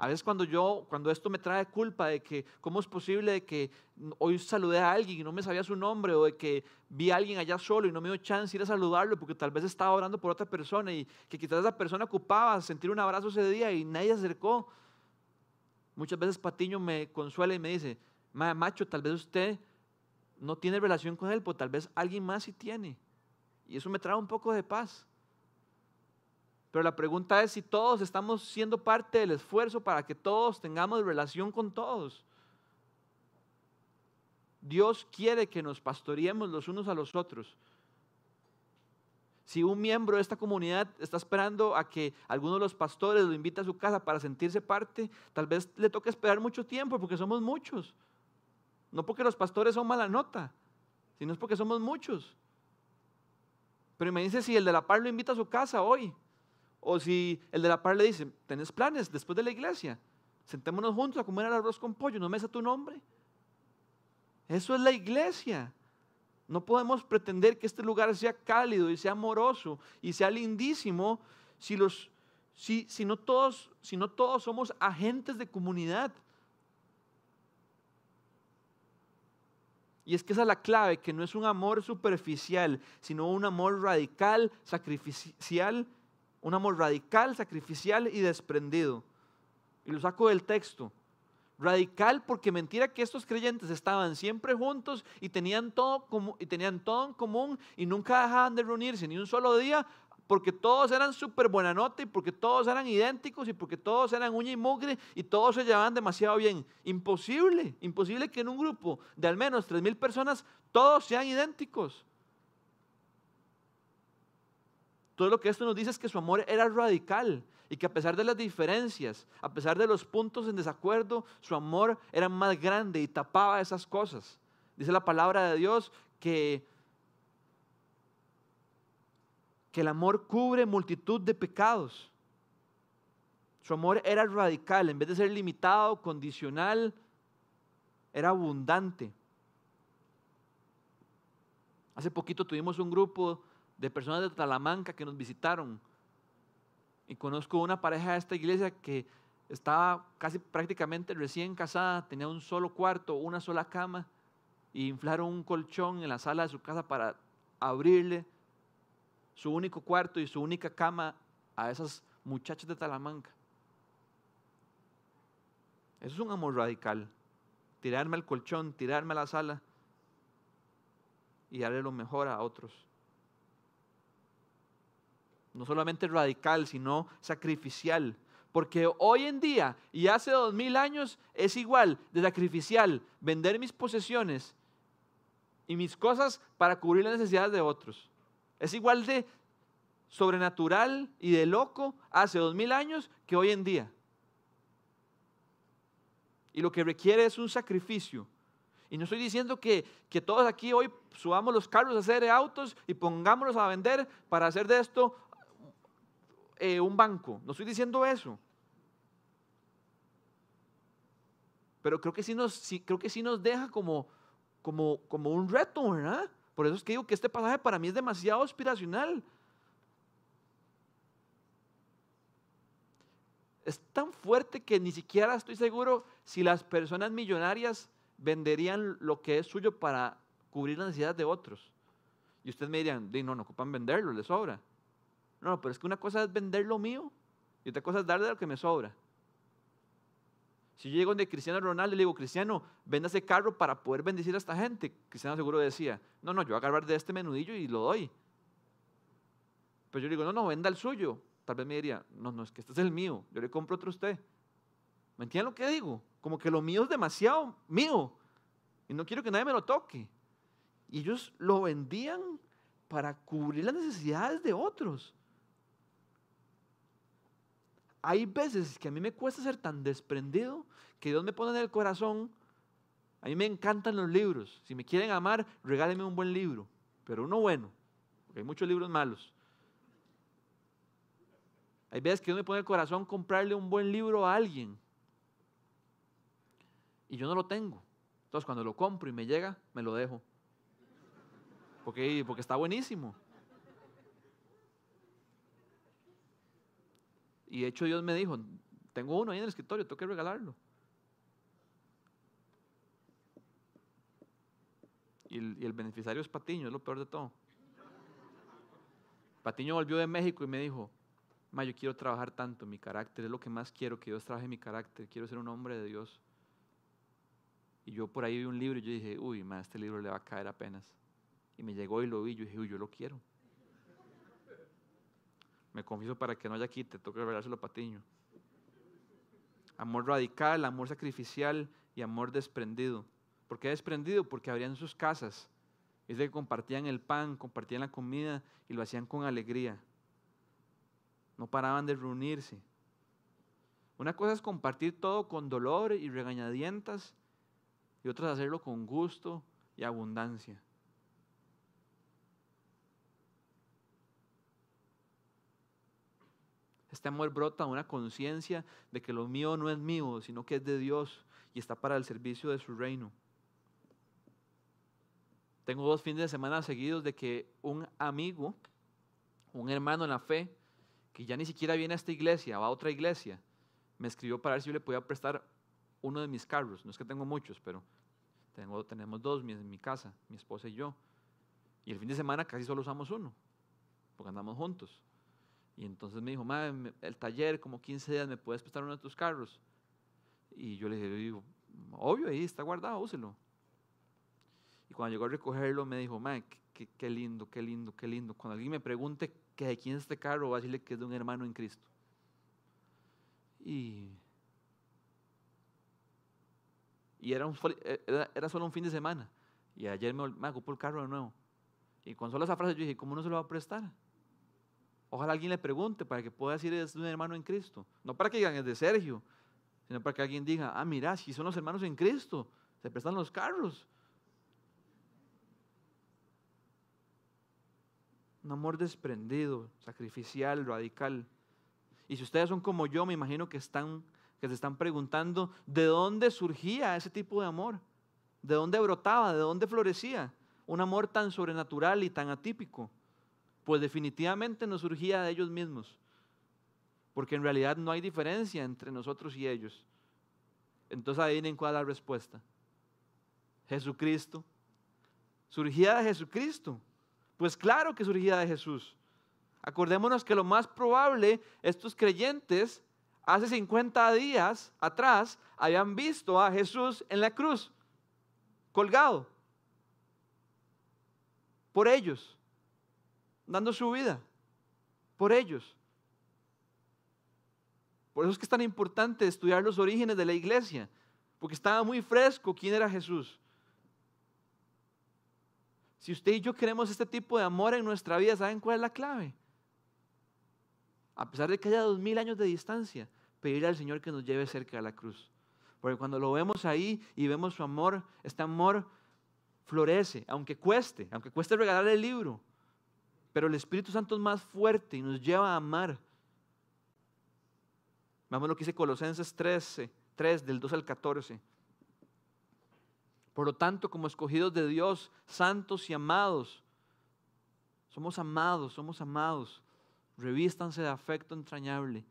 A veces cuando yo, cuando esto me trae culpa de que cómo es posible de que hoy saludé a alguien y no me sabía su nombre o de que vi a alguien allá solo y no me dio chance ir a saludarlo porque tal vez estaba orando por otra persona y que quizás esa persona ocupaba sentir un abrazo ese día y nadie se acercó. Muchas veces Patiño me consuela y me dice, macho, tal vez usted no tiene relación con él, pero tal vez alguien más sí tiene. Y eso me trae un poco de paz. Pero la pregunta es si todos estamos siendo parte del esfuerzo para que todos tengamos relación con todos. Dios quiere que nos pastoreemos los unos a los otros. Si un miembro de esta comunidad está esperando a que alguno de los pastores lo invite a su casa para sentirse parte, tal vez le toque esperar mucho tiempo porque somos muchos. No porque los pastores son mala nota, sino es porque somos muchos. Pero imagínense si el de la par lo invita a su casa hoy o si el de la par le dice, ¿tenés planes después de la iglesia? Sentémonos juntos a comer el arroz con pollo, no me tu nombre. Eso es la iglesia. No podemos pretender que este lugar sea cálido y sea amoroso y sea lindísimo si, los, si, si, no, todos, si no todos somos agentes de comunidad. Y es que esa es la clave, que no es un amor superficial, sino un amor radical, sacrificial un amor radical, sacrificial y desprendido. Y lo saco del texto. Radical porque mentira que estos creyentes estaban siempre juntos y tenían todo, y tenían todo en común y nunca dejaban de reunirse ni un solo día porque todos eran súper buena nota y porque todos eran idénticos y porque todos eran uña y mugre y todos se llevaban demasiado bien. Imposible, imposible que en un grupo de al menos 3.000 personas todos sean idénticos. Todo lo que esto nos dice es que su amor era radical y que a pesar de las diferencias, a pesar de los puntos en desacuerdo, su amor era más grande y tapaba esas cosas. Dice la palabra de Dios que, que el amor cubre multitud de pecados. Su amor era radical, en vez de ser limitado, condicional, era abundante. Hace poquito tuvimos un grupo de personas de Talamanca que nos visitaron. Y conozco una pareja de esta iglesia que estaba casi prácticamente recién casada, tenía un solo cuarto, una sola cama, y inflaron un colchón en la sala de su casa para abrirle su único cuarto y su única cama a esas muchachas de Talamanca. Eso es un amor radical. Tirarme al colchón, tirarme a la sala y darle lo mejor a otros no solamente radical, sino sacrificial. Porque hoy en día y hace dos mil años es igual de sacrificial vender mis posesiones y mis cosas para cubrir las necesidades de otros. Es igual de sobrenatural y de loco hace dos mil años que hoy en día. Y lo que requiere es un sacrificio. Y no estoy diciendo que, que todos aquí hoy subamos los carros a hacer autos y pongámoslos a vender para hacer de esto eh, un banco. No estoy diciendo eso. Pero creo que sí nos, creo que sí nos deja como, como, como un reto, ¿verdad? Por eso es que digo que este pasaje para mí es demasiado aspiracional. Es tan fuerte que ni siquiera estoy seguro si las personas millonarias venderían lo que es suyo para cubrir las necesidades de otros? Y ustedes me dirían, no, no ocupan venderlo, les sobra. No, pero es que una cosa es vender lo mío y otra cosa es darle lo que me sobra. Si yo llego donde Cristiano Ronaldo y le digo, Cristiano, venda ese carro para poder bendecir a esta gente, Cristiano seguro decía, no, no, yo voy a agarrar de este menudillo y lo doy. Pero yo le digo, no, no, venda el suyo. Tal vez me diría, no, no, es que este es el mío, yo le compro otro a usted. ¿Me entienden lo que digo? Como que lo mío es demasiado mío y no quiero que nadie me lo toque. Y ellos lo vendían para cubrir las necesidades de otros. Hay veces que a mí me cuesta ser tan desprendido que Dios me pone en el corazón. A mí me encantan los libros. Si me quieren amar, regálenme un buen libro, pero uno bueno, porque hay muchos libros malos. Hay veces que Dios me pone el corazón comprarle un buen libro a alguien y yo no lo tengo. Entonces cuando lo compro y me llega, me lo dejo. Porque, porque está buenísimo. Y de hecho Dios me dijo, tengo uno ahí en el escritorio, tengo que regalarlo. Y el, beneficiario es Patiño, es lo peor de todo. Patiño volvió de México y me dijo, Ma, yo quiero trabajar tanto mi carácter, es lo que más quiero, que Dios trabaje mi carácter, quiero ser un hombre de Dios. Y yo por ahí vi un libro y yo dije, uy, ma, este libro le va a caer apenas. Y me llegó y lo vi, yo dije, uy, yo lo quiero. Me confieso para que no haya quite, toca revelárselo a Patiño. Amor radical, amor sacrificial y amor desprendido. ¿Por qué desprendido? Porque abrían sus casas. Es de que compartían el pan, compartían la comida y lo hacían con alegría. No paraban de reunirse. Una cosa es compartir todo con dolor y regañadientas y otra es hacerlo con gusto y abundancia. Este amor brota una conciencia de que lo mío no es mío, sino que es de Dios y está para el servicio de su reino. Tengo dos fines de semana seguidos de que un amigo, un hermano en la fe, que ya ni siquiera viene a esta iglesia, va a otra iglesia, me escribió para ver si yo le podía prestar uno de mis carros. No es que tengo muchos, pero tengo, tenemos dos en mi casa, mi esposa y yo. Y el fin de semana casi solo usamos uno, porque andamos juntos. Y entonces me dijo, el taller, como 15 días, ¿me puedes prestar uno de tus carros? Y yo le dije, obvio, ahí está guardado, úselo. Y cuando llegó a recogerlo, me dijo, ma, qué, lindo, qué lindo, qué lindo. Cuando alguien me pregunte que de quién es este carro, va a decirle que es de un hermano en Cristo. Y, y era, un, era, era solo un fin de semana. Y ayer me, me ocupó el carro de nuevo. Y cuando solo esa frase yo dije, ¿cómo no se lo va a prestar? Ojalá alguien le pregunte para que pueda decir es un hermano en Cristo. No para que digan es de Sergio, sino para que alguien diga, ah, mira, si son los hermanos en Cristo, se prestan los carros. Un amor desprendido, sacrificial, radical. Y si ustedes son como yo, me imagino que, están, que se están preguntando de dónde surgía ese tipo de amor, de dónde brotaba, de dónde florecía un amor tan sobrenatural y tan atípico pues definitivamente no surgía de ellos mismos, porque en realidad no hay diferencia entre nosotros y ellos. Entonces adivinen cuál es la respuesta. Jesucristo. ¿Surgía de Jesucristo? Pues claro que surgía de Jesús. Acordémonos que lo más probable, estos creyentes hace 50 días atrás habían visto a Jesús en la cruz, colgado, por ellos dando su vida por ellos. Por eso es que es tan importante estudiar los orígenes de la iglesia, porque estaba muy fresco quién era Jesús. Si usted y yo queremos este tipo de amor en nuestra vida, ¿saben cuál es la clave? A pesar de que haya dos mil años de distancia, pedirle al Señor que nos lleve cerca de la cruz. Porque cuando lo vemos ahí y vemos su amor, este amor florece, aunque cueste, aunque cueste regalarle el libro, pero el Espíritu Santo es más fuerte y nos lleva a amar. Vamos lo que dice Colosenses 13, 3, del 2 al 14. Por lo tanto, como escogidos de Dios, santos y amados, somos amados, somos amados. Revístanse de afecto entrañable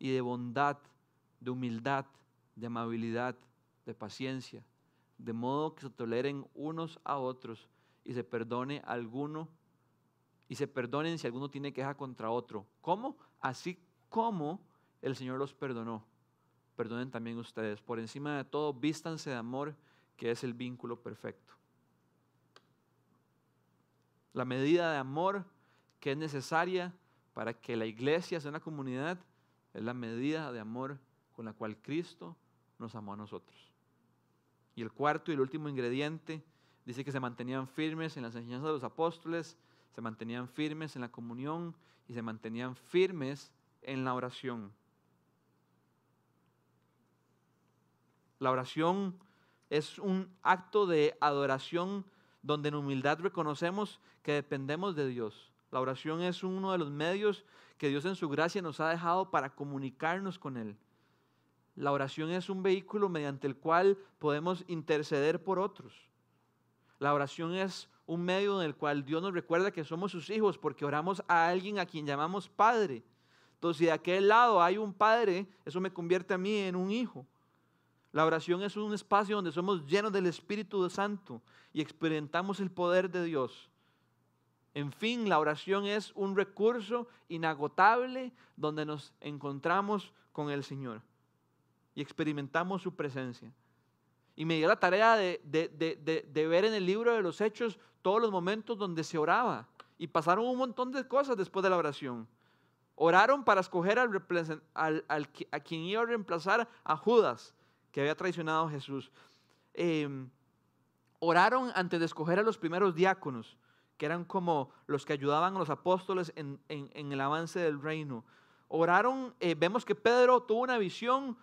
y de bondad, de humildad, de amabilidad, de paciencia, de modo que se toleren unos a otros y se perdone alguno y se perdonen si alguno tiene queja contra otro. ¿Cómo? Así como el Señor los perdonó. Perdonen también ustedes. Por encima de todo, vístanse de amor, que es el vínculo perfecto. La medida de amor que es necesaria para que la iglesia sea una comunidad es la medida de amor con la cual Cristo nos amó a nosotros. Y el cuarto y el último ingrediente dice que se mantenían firmes en las enseñanzas de los apóstoles, se mantenían firmes en la comunión y se mantenían firmes en la oración. La oración es un acto de adoración donde en humildad reconocemos que dependemos de Dios. La oración es uno de los medios que Dios en su gracia nos ha dejado para comunicarnos con Él. La oración es un vehículo mediante el cual podemos interceder por otros. La oración es un medio en el cual Dios nos recuerda que somos sus hijos porque oramos a alguien a quien llamamos Padre. Entonces, si de aquel lado hay un Padre, eso me convierte a mí en un hijo. La oración es un espacio donde somos llenos del Espíritu Santo y experimentamos el poder de Dios. En fin, la oración es un recurso inagotable donde nos encontramos con el Señor y experimentamos su presencia. Y me dio la tarea de, de, ver en el libro de los Hechos todos los momentos donde se oraba. Y pasaron un montón de cosas después de la oración. Oraron para escoger al, a quien iba a reemplazar a Judas que había traicionado a Jesús. Em, oraron antes de escoger a los primeros diáconos, que eran como los que ayudaban a los apóstoles en, el avance del reino. Oraron, eh, vemos que Pedro tuvo una visión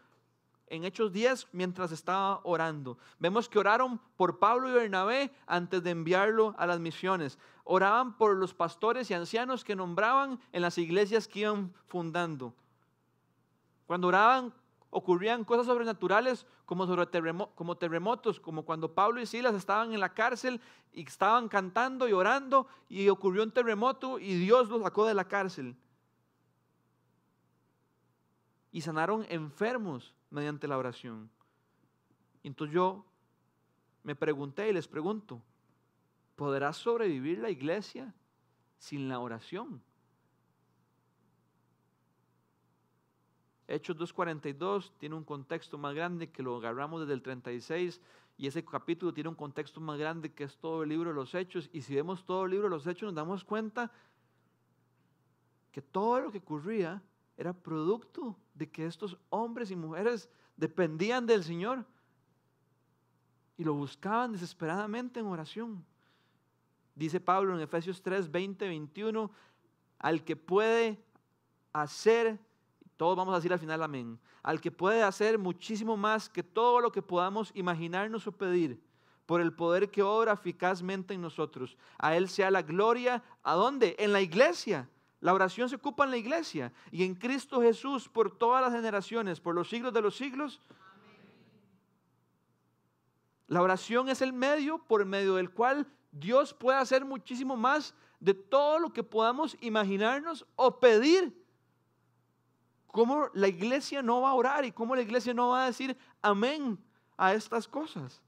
en Hechos 10 mientras estaba orando. Vemos que oraron por Pablo y Bernabé antes de enviarlo a las misiones. Oraban por los pastores y ancianos que nombraban en las iglesias que iban fundando. Cuando oraban ocurrían cosas sobrenaturales como, como terremotos, como cuando Pablo y Silas estaban en la cárcel y estaban cantando y orando y ocurrió un terremoto y Dios los sacó de la cárcel. Y sanaron enfermos mediante la oración. Entonces yo me pregunté y les pregunto, ¿podrá sobrevivir la iglesia sin la oración? Hechos 2.42 tiene un contexto más grande que lo agarramos desde el 36 y ese capítulo tiene un contexto más grande que es todo el libro de los Hechos y si vemos todo el libro de los Hechos nos damos cuenta que todo lo que ocurría era producto de que estos hombres y mujeres dependían del Señor y lo buscaban desesperadamente en oración. Dice Pablo en Efesios 3, 20, 21, al que puede hacer todos vamos a decir al final amén. Al que puede hacer muchísimo más que todo lo que podamos imaginarnos o pedir, por el poder que obra eficazmente en nosotros. A Él sea la gloria. ¿A dónde? En la iglesia. La oración se ocupa en la iglesia y en Cristo Jesús por todas las generaciones, por los siglos de los siglos. La oración es el medio por medio del cual Dios puede hacer muchísimo más de todo lo que podamos imaginarnos o pedir ¿Cómo la iglesia no va a orar y cómo la iglesia no va a decir amén a estas cosas?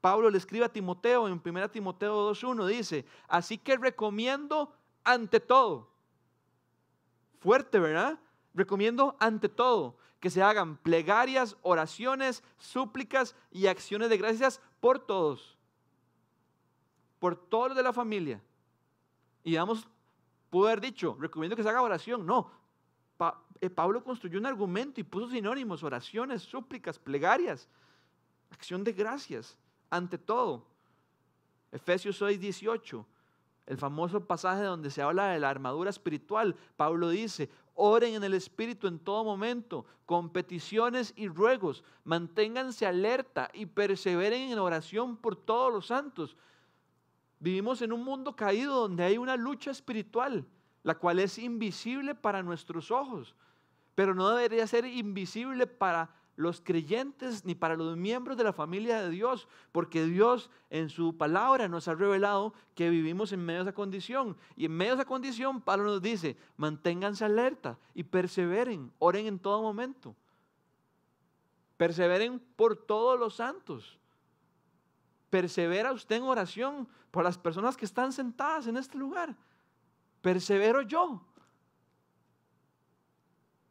Pablo le escribe a Timoteo en 1 Timoteo 2.1, dice, así que recomiendo ante todo, fuerte, ¿verdad? Recomiendo ante todo que se hagan plegarias, oraciones, súplicas y acciones de gracias por todos, por todos los de la familia. Y vamos, pudo haber dicho, recomiendo que se haga oración. No, eh, Pablo construyó un argumento y puso sinónimos, oraciones, súplicas, plegarias, acción de gracias, ante todo. Efesios 6, 18, el famoso pasaje donde se habla de la armadura espiritual. Pablo dice, oren en el Espíritu en todo momento, con peticiones y ruegos, manténganse alerta y perseveren en oración por todos los santos. Vivimos en un mundo caído donde hay una lucha espiritual la cual es invisible para nuestros ojos, pero no debería ser invisible para los creyentes ni para los miembros de la familia de Dios, porque Dios en su palabra nos ha revelado que vivimos en medio de esa condición. Y en medio de esa condición, Pablo nos dice, manténganse alerta y perseveren, oren en todo momento. Perseveren por todos los santos. Persevera usted en oración por las personas que están sentadas en este lugar. Persevero yo.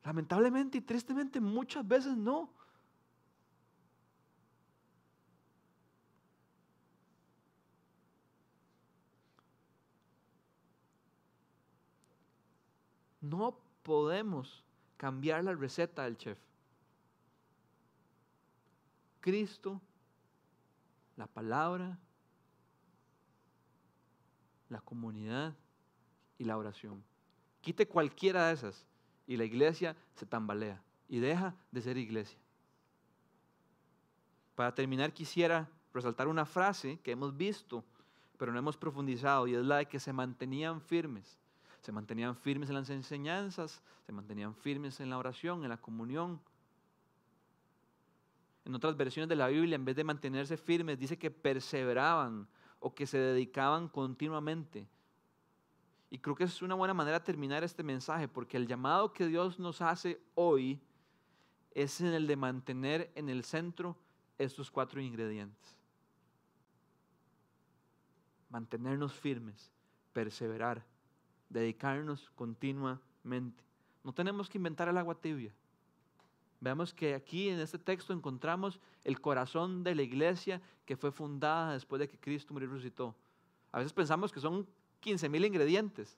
Lamentablemente y tristemente muchas veces no. No podemos cambiar la receta del chef. Cristo, la palabra, la comunidad y la oración. Quite cualquiera de esas y la iglesia se tambalea y deja de ser iglesia. Para terminar quisiera resaltar una frase que hemos visto, pero no hemos profundizado, y es la de que se mantenían firmes. Se mantenían firmes en las enseñanzas, se mantenían firmes en la oración, en la comunión. En otras versiones de la Biblia, en vez de mantenerse firmes, dice que perseveraban o que se dedicaban continuamente. Y creo que es una buena manera de terminar este mensaje, porque el llamado que Dios nos hace hoy es en el de mantener en el centro estos cuatro ingredientes. Mantenernos firmes, perseverar, dedicarnos continuamente. No tenemos que inventar el agua tibia. Veamos que aquí en este texto encontramos el corazón de la iglesia que fue fundada después de que Cristo murió y resucitó. A veces pensamos que son 15 mil ingredientes.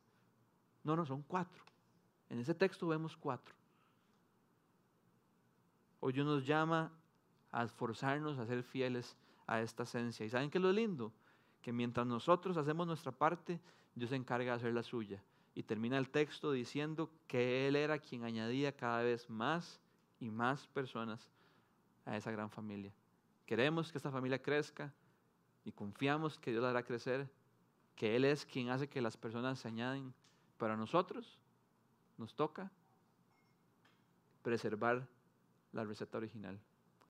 No, no, son cuatro. En ese texto vemos cuatro. Hoy Dios nos llama a esforzarnos a ser fieles a esta esencia. ¿Y saben qué es lo lindo? Que mientras nosotros hacemos nuestra parte, Dios se encarga de hacer la suya. Y termina el texto diciendo que Él era quien añadía cada vez más y más personas a esa gran familia. Queremos que esta familia crezca y confiamos que Dios la hará crecer, que Él es quien hace que las personas se añaden. Para nosotros nos toca preservar la receta original.